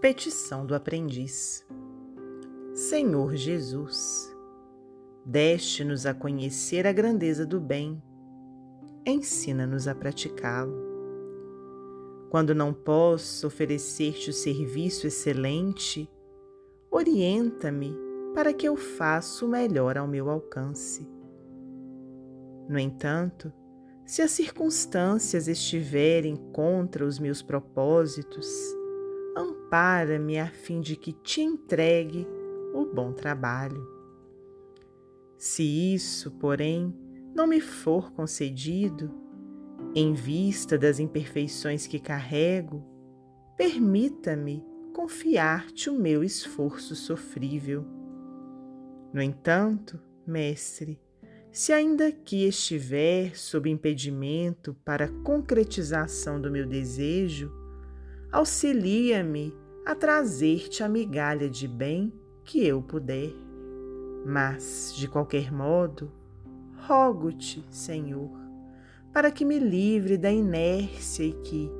Petição do aprendiz. Senhor Jesus, deste-nos a conhecer a grandeza do bem, ensina-nos a praticá-lo. Quando não posso oferecer-te o serviço excelente, orienta-me para que eu faça o melhor ao meu alcance. No entanto, se as circunstâncias estiverem contra os meus propósitos, ampara-me a fim de que te entregue o bom trabalho. Se isso, porém, não me for concedido, em vista das imperfeições que carrego, permita-me confiar-te o meu esforço sofrível. No entanto, mestre, se ainda aqui estiver sob impedimento para concretização do meu desejo, auxilia-me a trazer-te a migalha de bem que eu puder. Mas, de qualquer modo, rogo-te, Senhor, para que me livre da inércia e que,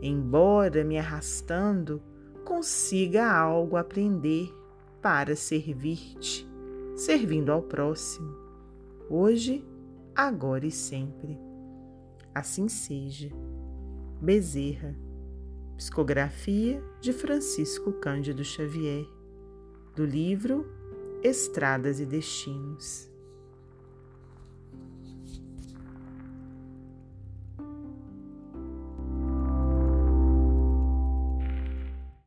embora me arrastando, consiga algo aprender para servir-te, servindo ao próximo, hoje, agora e sempre. Assim seja. Bezerra Psicografia de Francisco Cândido Xavier, do livro Estradas e Destinos.